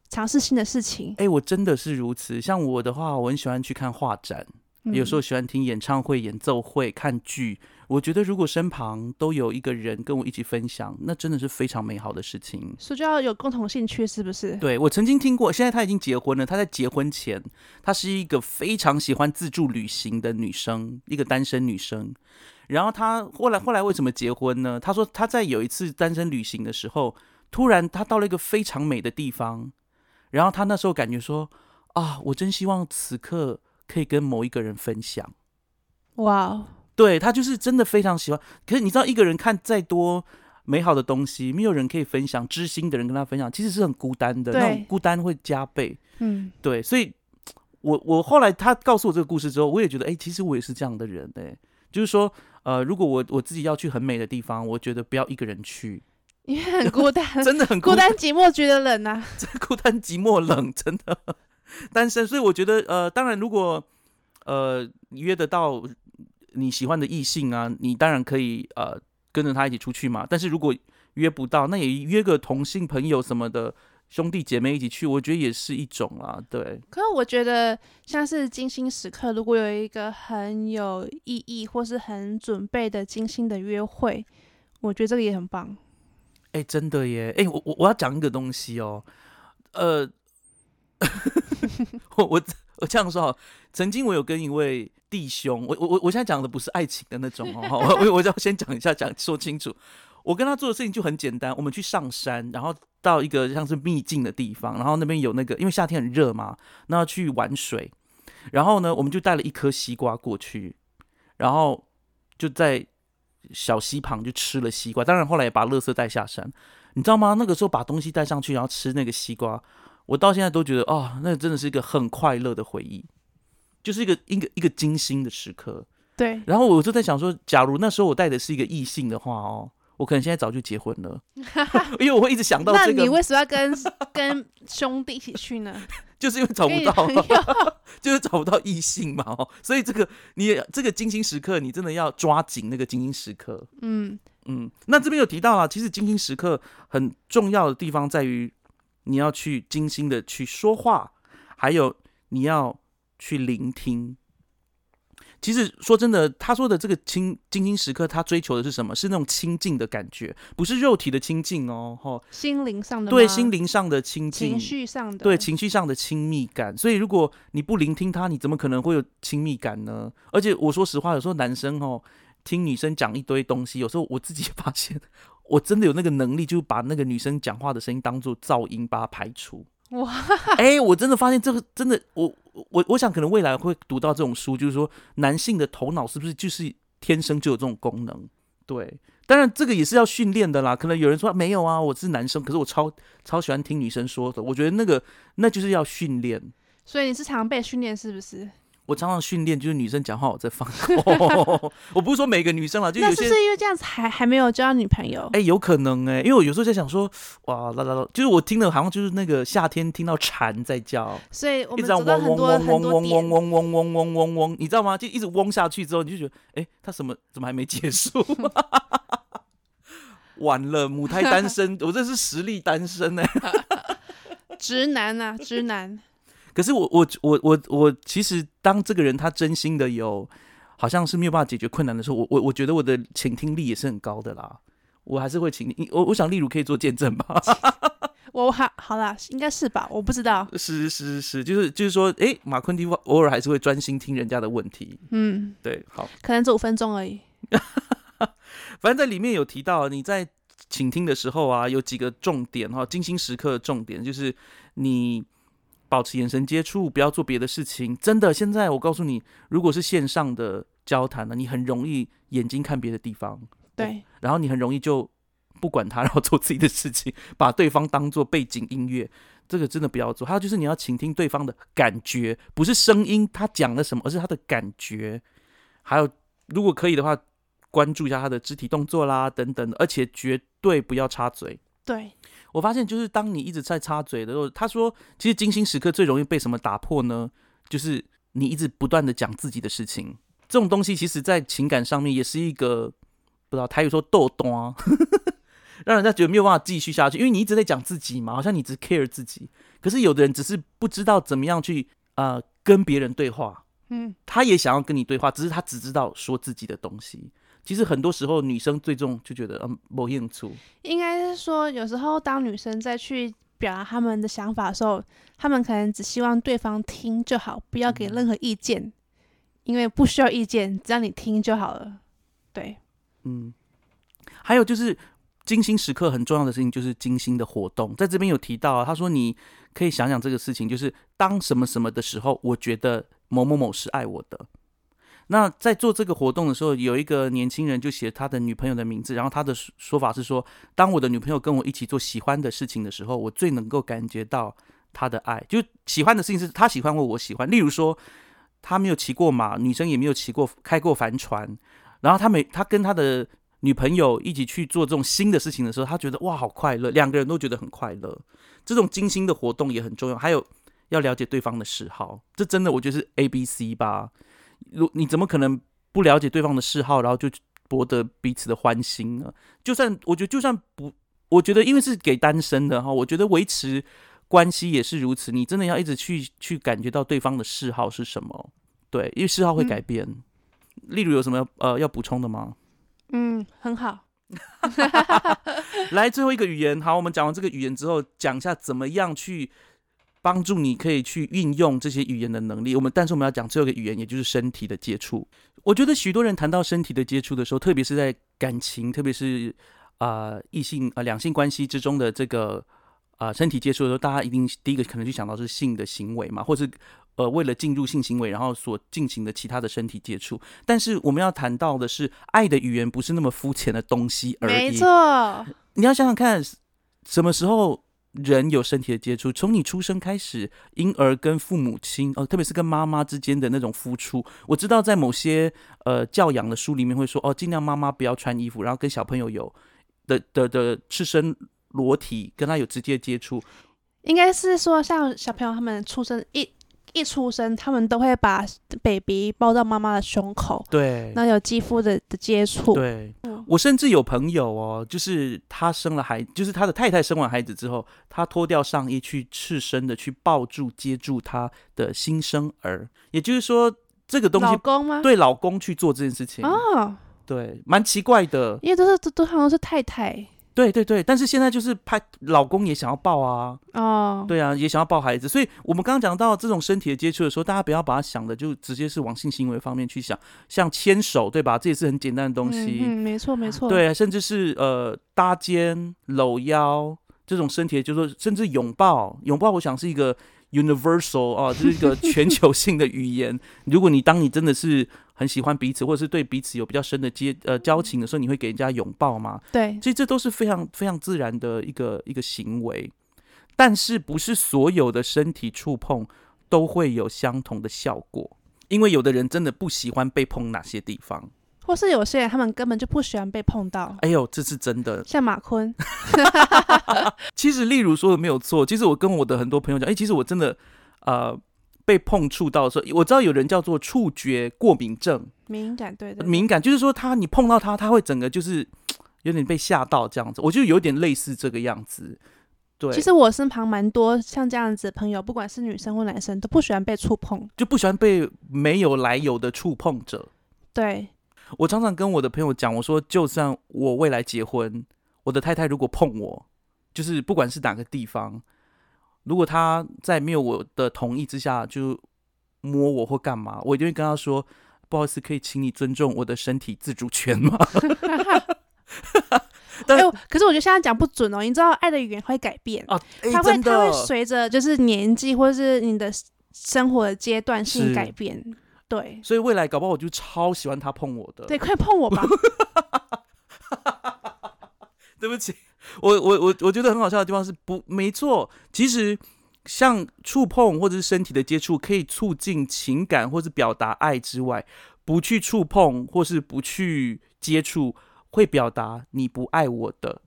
尝试新的事情。哎，我真的是如此。像我的话，我很喜欢去看画展，有时候喜欢听演唱会、演奏会、看剧。我觉得如果身旁都有一个人跟我一起分享，那真的是非常美好的事情。所以就要有共同兴趣，是不是？对，我曾经听过，现在她已经结婚了。她在结婚前，她是一个非常喜欢自助旅行的女生，一个单身女生。然后他后来后来为什么结婚呢？他说他在有一次单身旅行的时候，突然他到了一个非常美的地方，然后他那时候感觉说啊，我真希望此刻可以跟某一个人分享。哇，对他就是真的非常喜欢。可是你知道，一个人看再多美好的东西，没有人可以分享，知心的人跟他分享，其实是很孤单的，那种孤单会加倍。嗯，对，所以我我后来他告诉我这个故事之后，我也觉得，哎，其实我也是这样的人，哎，就是说。呃，如果我我自己要去很美的地方，我觉得不要一个人去，因为很孤单，真的很孤单寂寞，觉得冷呐。孤单寂寞冷，真的单身。所以我觉得，呃，当然，如果呃约得到你喜欢的异性啊，你当然可以呃跟着他一起出去嘛。但是如果约不到，那也约个同性朋友什么的。兄弟姐妹一起去，我觉得也是一种啊，对。可是我觉得像是精心时刻，如果有一个很有意义或是很准备的精心的约会，我觉得这个也很棒。哎、真的耶！哎、我我我要讲一个东西哦，呃，我我我这样说哈，曾经我有跟一位弟兄，我我我我现在讲的不是爱情的那种哦，哈我我我要先讲一下，讲说清楚。我跟他做的事情就很简单，我们去上山，然后到一个像是秘境的地方，然后那边有那个，因为夏天很热嘛，那要去玩水，然后呢，我们就带了一颗西瓜过去，然后就在小溪旁就吃了西瓜，当然后来也把垃圾带下山，你知道吗？那个时候把东西带上去，然后吃那个西瓜，我到现在都觉得哦，那真的是一个很快乐的回忆，就是一个一个一个精心的时刻。对，然后我就在想说，假如那时候我带的是一个异性的话哦，我可能现在早就结婚了，因为我会一直想到那这个，你为什么要跟跟兄弟一起去呢？就是因为找不到，就是找不到异性嘛哦，所以这个你也这个精心时刻，你真的要抓紧那个精心时刻。嗯，嗯，那这边有提到啊，其实精心时刻很重要的地方在于你要去精心的去说话，还有你要去聆听。其实说真的，他说的这个清精心时刻，他追求的是什么？是那种亲近的感觉，不是肉体的亲近哦，吼，心灵上的吗对心灵上的亲近，情绪上的对情绪上的亲密感。所以如果你不聆听他，你怎么可能会有亲密感呢？而且我说实话，有时候男生哦，听女生讲一堆东西，有时候我自己也发现，我真的有那个能力，就把那个女生讲话的声音当做噪音，把它排除。哇，哎、我真的发现这个真的，我我我想可能未来会读到这种书，就是说男性的头脑是不是就是天生就有这种功能？对，当然这个也是要训练的啦。可能有人说没有啊，我是男生，可是我超超喜欢听女生说的。我觉得那个那就是要训练。所以你是常被训练是不是？我常常训练，就是女生讲话我在放空。我不是说每个女生啦，就有些是是因为这样子还还没有交到女朋友？哎、有可能哎、因为我有时候在想说，哇啦啦啦，就是我听的好像就是那个夏天听到蝉在叫，所以我们一直这样走到很多嗡嗡嗡很多，嗡嗡嗡嗡嗡嗡嗡嗡嗡，你知道吗？就一直嗡下去之后，你就觉得，哎、他什么怎么还没结束？完了，母胎单身，我这是实力单身哎、直男啊，直男，可是我我我我我其实当这个人他真心的有，好像是没有办法解决困难的时候，我我我觉得我的倾听力也是很高的啦。我还是会请你，我我想例如可以做见证吧。我好好啦，应该是吧？我不知道，是是是，就是就是说，诶，马昆蒂偶尔还是会专心听人家的问题。嗯，对，好，可能只五分钟而已。反正在里面有提到，你在倾听的时候啊，有几个重点哈，精心时刻的重点就是你保持眼神接触，不要做别的事情。真的，现在我告诉你，如果是线上的交谈呢，你很容易眼睛看别的地方，对，然后你很容易就不管他，然后做自己的事情，把对方当做背景音乐。这个真的不要做。还有就是你要倾听对方的感觉，不是声音他讲了什么，而是他的感觉。还有，如果可以的话，关注一下他的肢体动作啦，等等的，而且绝对不要插嘴。对，我发现，就是当你一直在插嘴的时候，他说，其实精心时刻最容易被什么打破呢？就是你一直不断的讲自己的事情，这种东西其实在情感上面也是一个不知道台语说豆端啊，让人家觉得没有办法继续下去，因为你一直在讲自己嘛，好像你只 care 自己，可是有的人只是不知道怎么样去呃跟别人对话，嗯，他也想要跟你对话，只是他只知道说自己的东西。其实很多时候女生最终就觉得嗯没兴趣，应该是说，有时候当女生再去表达他们的想法的时候，他们可能只希望对方听就好，不要给任何意见，因为不需要意见，只要你听就好了。对，嗯，还有就是精心时刻很重要的事情就是精心的活动，在这边有提到啊，他说你可以想想这个事情，就是当什么什么的时候，我觉得某某某是爱我的。那在做这个活动的时候，有一个年轻人就写他的女朋友的名字，然后他的说法是说，当我的女朋友跟我一起做喜欢的事情的时候，我最能够感觉到她的爱。就喜欢的事情是她喜欢我，我喜欢。例如说，他没有骑过马，女生也没有骑过开过帆船，然后他每他跟他的女朋友一起去做这种新的事情的时候，他觉得哇好快乐，两个人都觉得很快乐。这种精心的活动也很重要，还有要了解对方的嗜好，这真的我觉得是 A B C 吧。如你怎么可能不了解对方的嗜好，然后就博得彼此的欢心呢？就算我觉得就算不，我觉得因为是给单身的哈，我觉得维持关系也是如此。你真的要一直去去感觉到对方的嗜好是什么，对，因为嗜好会改变。例如有什么呃要补充的吗？嗯，很好。来，最后一个语言，好，我们讲完这个语言之后，讲一下怎么样去帮助你可以去运用这些语言的能力。我们，但是我们要讲最后一个语言，也就是身体的接触。我觉得许多人谈到身体的接触的时候，特别是在感情，特别是啊异性啊两性关系之中的这个啊身体接触的时候，大家一定第一个可能就想到是性的行为嘛，或是呃为了进入性行为，然后所进行的其他的身体接触。但是我们要谈到的是，爱的语言不是那么肤浅的东西而已。没错，你要想想看，什么时候人有身体的接触？从你出生开始，婴儿跟父母亲，哦，特别是跟妈妈之间的那种付出。我知道在某些呃教养的书里面会说，哦，尽量妈妈不要穿衣服，然后跟小朋友有的的的赤身裸体，跟他有直接接触。应该是说，像小朋友他们出生一一出生，他们都会把 baby 抱到妈妈的胸口，对，那有肌肤的的接触。对。嗯。我甚至有朋友哦，就是他生了孩，就是他的太太生完孩子之后，他脱掉上衣去赤身的去抱住接住他的新生儿，也就是说这个东西老公吗？对老公去做这件事情，哦，对，蛮奇怪的，因为都是都都好像是太太对对对，但是现在就是拍老公也想要抱啊，哦，对啊，也想要抱孩子，所以我们刚刚讲到这种身体的接触的时候，大家不要把它想的就直接是往性行为方面去想，像牵手，对吧？这也是很简单的东西，嗯嗯，没错没错，，对，甚至是呃搭肩、搂腰这种身体，就是说甚至拥抱，拥抱我想是一个 universal 啊，这是一个全球性的语言。如果你当你真的是很喜欢彼此，或者是对彼此有比较深的接呃交情的时候，你会给人家拥抱吗？对，其实这都是非常非常自然的一个一个行为，但是不是所有的身体触碰都会有相同的效果，因为有的人真的不喜欢被碰哪些地方。或是有些人他们根本就不喜欢被碰到，哎呦，这是真的。像马坤，其实，例如说的没有错。其实我跟我的很多朋友讲，哎、其实我真的呃被碰触到的时候，我知道有人叫做触觉过敏症，敏感，对对，对敏感就是说他你碰到他，他会整个就是 有点被吓到这样子。我就有点类似这个样子。对，其实我身旁蛮多像这样子的朋友，不管是女生或男生，都不喜欢被触碰。就不喜欢被没有来由的触碰者。对，我常常跟我的朋友讲，我说就算我未来结婚，我的太太如果碰我，就是不管是哪个地方，如果他在没有我的同意之下就摸我或干嘛，我一定会跟他说，不好意思，可以请你尊重我的身体自主权吗？但哎呦，可是我觉得现在讲不准哦。你知道，爱的语言会改变，啊，哎它会真它会的，随着就是年纪或者是你的生活的阶段性改变。对所以未来搞不好我就超喜欢他碰我的。对，快碰我吧！对不起，我我我我觉得很好笑的地方是不没错，其实像触碰或者是身体的接触，可以促进情感或是表达爱之外，不去触碰或是不去接触，会表达你不爱我的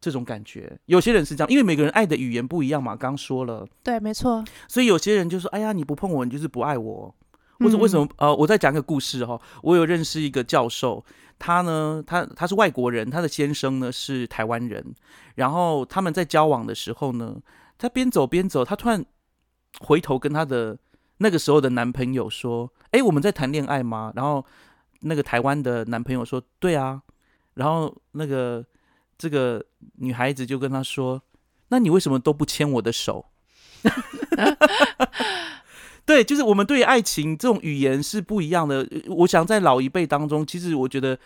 这种感觉。有些人是这样，因为每个人爱的语言不一样嘛，刚说了，对，没错。所以有些人就说：“哎呀，你不碰我，你就是不爱我。”或者为什么？呃，我再讲一个故事哈。我有认识一个教授，他呢，他他是外国人，他的先生呢是台湾人。然后他们在交往的时候呢，他边走边走，他突然回头跟他的那个时候的男朋友说：“哎，我们在谈恋爱吗？”然后那个台湾的男朋友说：“对啊。”然后那个这个女孩子就跟他说：“那你为什么都不牵我的手？” 对，就是我们对于爱情这种语言是不一样的。呃我想在老一辈当中，其实我觉得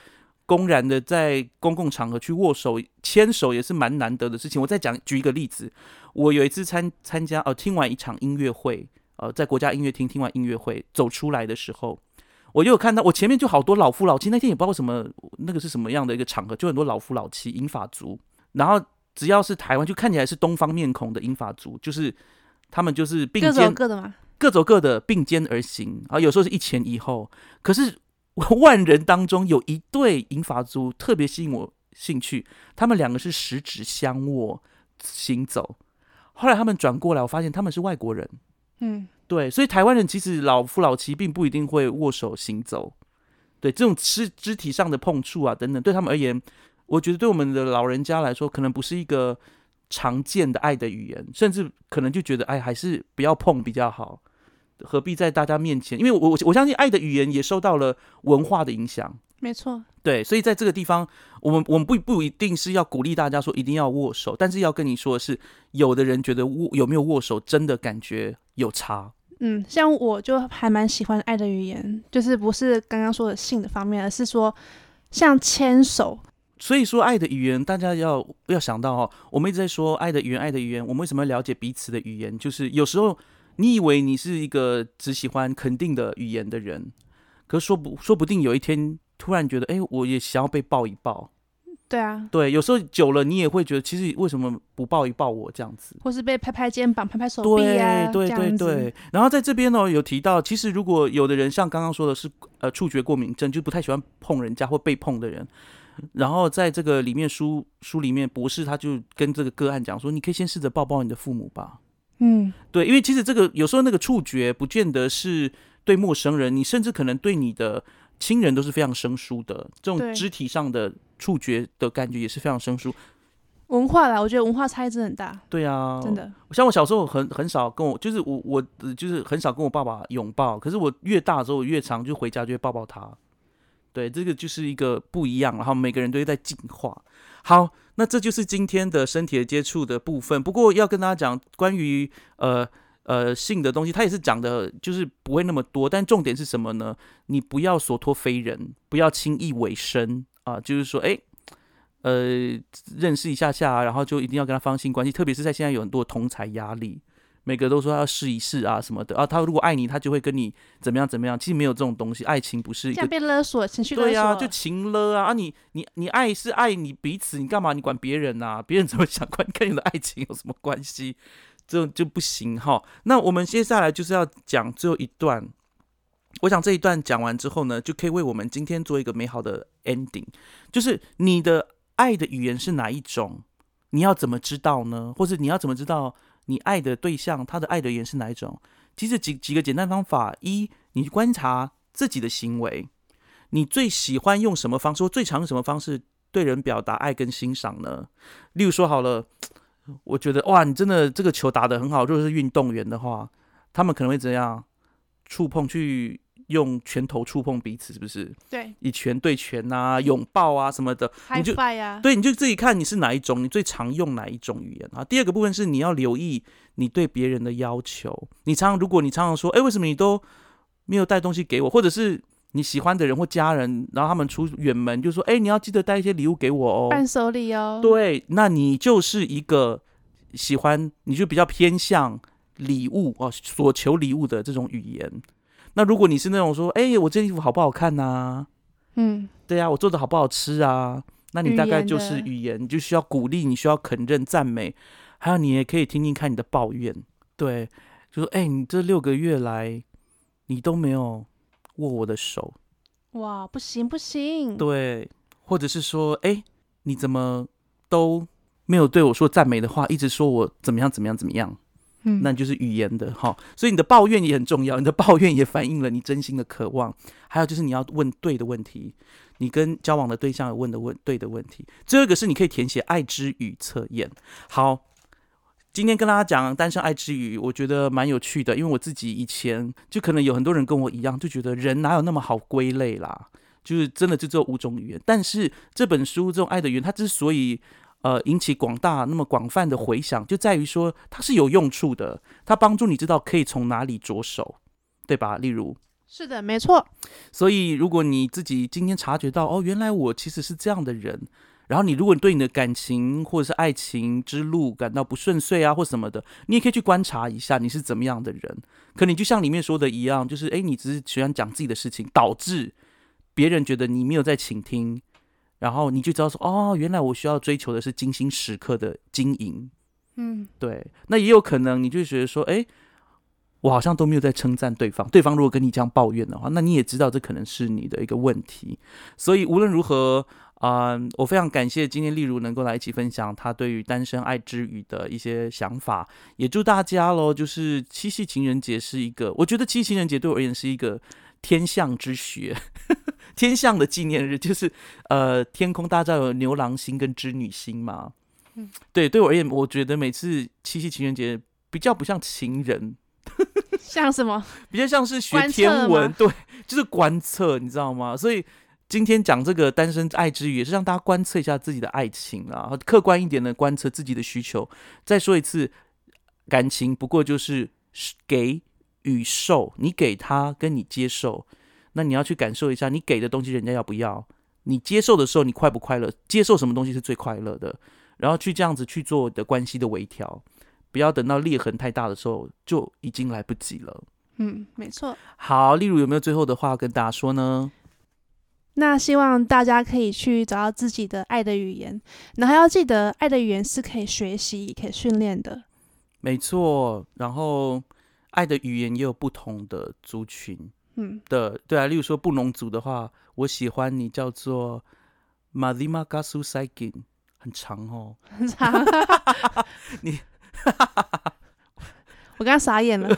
公然的在公共场合去握手、牵手也是蛮难得的事情。我再讲举一个例子，我有一次参参加呃听完一场音乐会，呃在国家音乐厅听完音乐会走出来的时候，我就有看到我前面就好多老夫老妻。那天也不知道为什么那个是什么样的一个场合，就很多老夫老妻英法族，然后只要是台湾就看起来是东方面孔的英法族，就是他们就是并肩各的嘛。各走各的，并肩而行啊，有时候是一前一后。可是万人当中有一对银发族特别吸引我兴趣，他们两个是十指相握行走。后来他们转过来，我发现他们是外国人。嗯，对，所以台湾人其实老夫老妻并不一定会握手行走。对，这种肢肢体上的碰触啊等等，对他们而言，我觉得对我们的老人家来说，可能不是一个常见的爱的语言，甚至可能就觉得哎，还是不要碰比较好。何必在大家面前？因为我我我相信爱的语言也受到了文化的影响。没错，对，所以在这个地方，我们我们不不一定是要鼓励大家说一定要握手，但是要跟你说的是，有的人觉得握有没有握手真的感觉有差。嗯，像我就还蛮喜欢爱的语言，就是不是刚刚说的性的方面，而是说像牵手。所以说，爱的语言，大家要要想到哦，我们一直在说爱的语言，爱的语言，我们为什么要了解彼此的语言？就是有时候你以为你是一个只喜欢肯定的语言的人，可是说不说不定有一天突然觉得，哎，我也想要被抱一抱。对啊，对，有时候久了，你也会觉得，其实为什么不抱一抱我这样子，或是被拍拍肩膀、拍拍手臂啊，对对对对。然后在这边呢，有提到，其实如果有的人像刚刚说的是，呃，触觉过敏症，就不太喜欢碰人家或被碰的人。然后在这个里面书书里面，博士他就跟这个个案讲说，你可以先试着抱抱你的父母吧。嗯，对，因为其实这个有时候那个触觉不见得是对陌生人，你甚至可能对你的亲人都是非常生疏的，这种肢体上的。触觉的感觉也是非常生疏，文化啦，我觉得文化差异真的很大。对啊，真的。像我小时候很很少跟我，就是我我就是很少跟我爸爸拥抱，可是我越大之后，我越常就回家就会抱抱他。对，这个就是一个不一样，然后每个人都在进化。好，那这就是今天的身体的接触的部分。不过要跟大家讲关于呃呃性的东西，它也是讲的，就是不会那么多。但重点是什么呢？你不要所托非人，不要轻易委身。啊，就是说，哎，呃，认识一下下，然后就一定要跟他发生性关系，特别是在现在有很多同才压力，每个都说要试一试啊什么的啊。他如果爱你，他就会跟你怎么样怎么样。其实没有这种东西，爱情不是这样被勒索，情绪勒索。对呀，就情勒啊啊！你你你爱是爱你彼此，你干嘛？你管别人呐？别人怎么想，关跟你的爱情有什么关系？这种就不行哈。那我们接下来就是要讲最后一段。我想这一段讲完之后呢，就可以为我们今天做一个美好的 ending。就是你的爱的语言是哪一种？你要怎么知道呢？或者你要怎么知道你爱的对象他的爱的语言是哪一种？其实几几个简单方法：一，你观察自己的行为，你最喜欢用什么方式，最常用什么方式对人表达爱跟欣赏呢？例如说，好了，我觉得哇，你真的这个球打得很好。如果是运动员的话，他们可能会怎样？触碰去用拳头触碰彼此，是不是？对，以拳对拳啊，拥抱啊什么的，你就对，你就自己看你是哪一种，你最常用哪一种语言啊？第二个部分是你要留意你对别人的要求。你常常如果你常常说，哎，为什么你都没有带东西给我？或者是你喜欢的人或家人，然后他们出远门，就说，哎，你要记得带一些礼物给我哦，伴手礼哦。对，那你就是一个喜欢，你就比较偏向。礼物哦，所求礼物的这种语言。那如果你是那种说，哎，我这件衣服好不好看呐？嗯，对呀，我做的好不好吃啊？那你大概就是语言，你就需要鼓励，你需要肯认赞美，还有你也可以听听看你的抱怨。对，就说，哎，你这六个月来，你都没有握我的手。哇，不行不行。对，或者是说，哎，你怎么都没有对我说赞美的话，一直说我怎么样怎么样怎么样。嗯，那就是语言的哈，所以你的抱怨也很重要，你的抱怨也反映了你真心的渴望。还有就是你要问对的问题，你跟交往的对象问的问对的问题。最后一个是你可以填写爱之语测验。好，今天跟大家讲单身爱之语，我觉得蛮有趣的，因为我自己以前就可能有很多人跟我一样，就觉得人哪有那么好归类啦，就是真的就只有五种语言。但是这本书这种爱的语言，它之所以呃，引起广大那么广泛的回响，就在于说它是有用处的，它帮助你知道可以从哪里着手，对吧？例如，是的，没错。所以，如果你自己今天察觉到，哦，原来我其实是这样的人，然后你如果你对你的感情或者是爱情之路感到不顺遂啊，或什么的，你也可以去观察一下你是怎么样的人。可能就像里面说的一样，就是诶，你只是喜欢讲自己的事情，导致别人觉得你没有在倾听。然后你就知道说，哦，原来我需要追求的是精心时刻的经营，嗯，对。那也有可能，你就觉得说，哎，我好像都没有在称赞对方。对方如果跟你这样抱怨的话，那你也知道这可能是你的一个问题。所以无论如何，嗯，我非常感谢今天例如能够来一起分享他对于单身爱之语的一些想法。也祝大家喽，就是七夕情人节是一个，我觉得七夕情人节对我而言是一个天象之学。天象的纪念日 就是，呃，天空大家有牛郎星跟织女星嘛。嗯，对，对我而言，我觉得每次七夕情人节比较不像情人，像什么？比较像是学天文，对，就是观测，你知道吗？所以今天讲这个单身爱之语，也是让大家观测一下自己的爱情啊，客观一点的观测自己的需求。再说一次，感情不过就是给与受，你给他跟你接受，那你要去感受一下，你给的东西人家要不要？你接受的时候，你快不快乐？接受什么东西是最快乐的？然后去这样子去做的关系的微调，不要等到裂痕太大的时候，就已经来不及了。嗯，没错。好，例如有没有最后的话跟大家说呢？那希望大家可以去找到自己的爱的语言，然后要记得，爱的语言是可以学习、可以训练的。没错，然后爱的语言也有不同的族群嗯，的，对啊，例如说布农族的话，我喜欢你叫做 Madima Gasu Saikin，很长哦。很长。你，我刚刚傻眼了。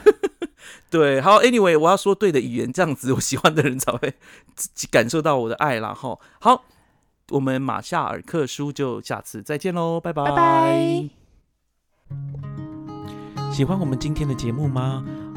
对，好，Anyway，我要说对的语言，这样子我喜欢的人才会自己感受到我的爱啦。哈，好，我们马夏尔克书就下次再见喽，拜拜拜拜。喜欢我们今天的节目吗？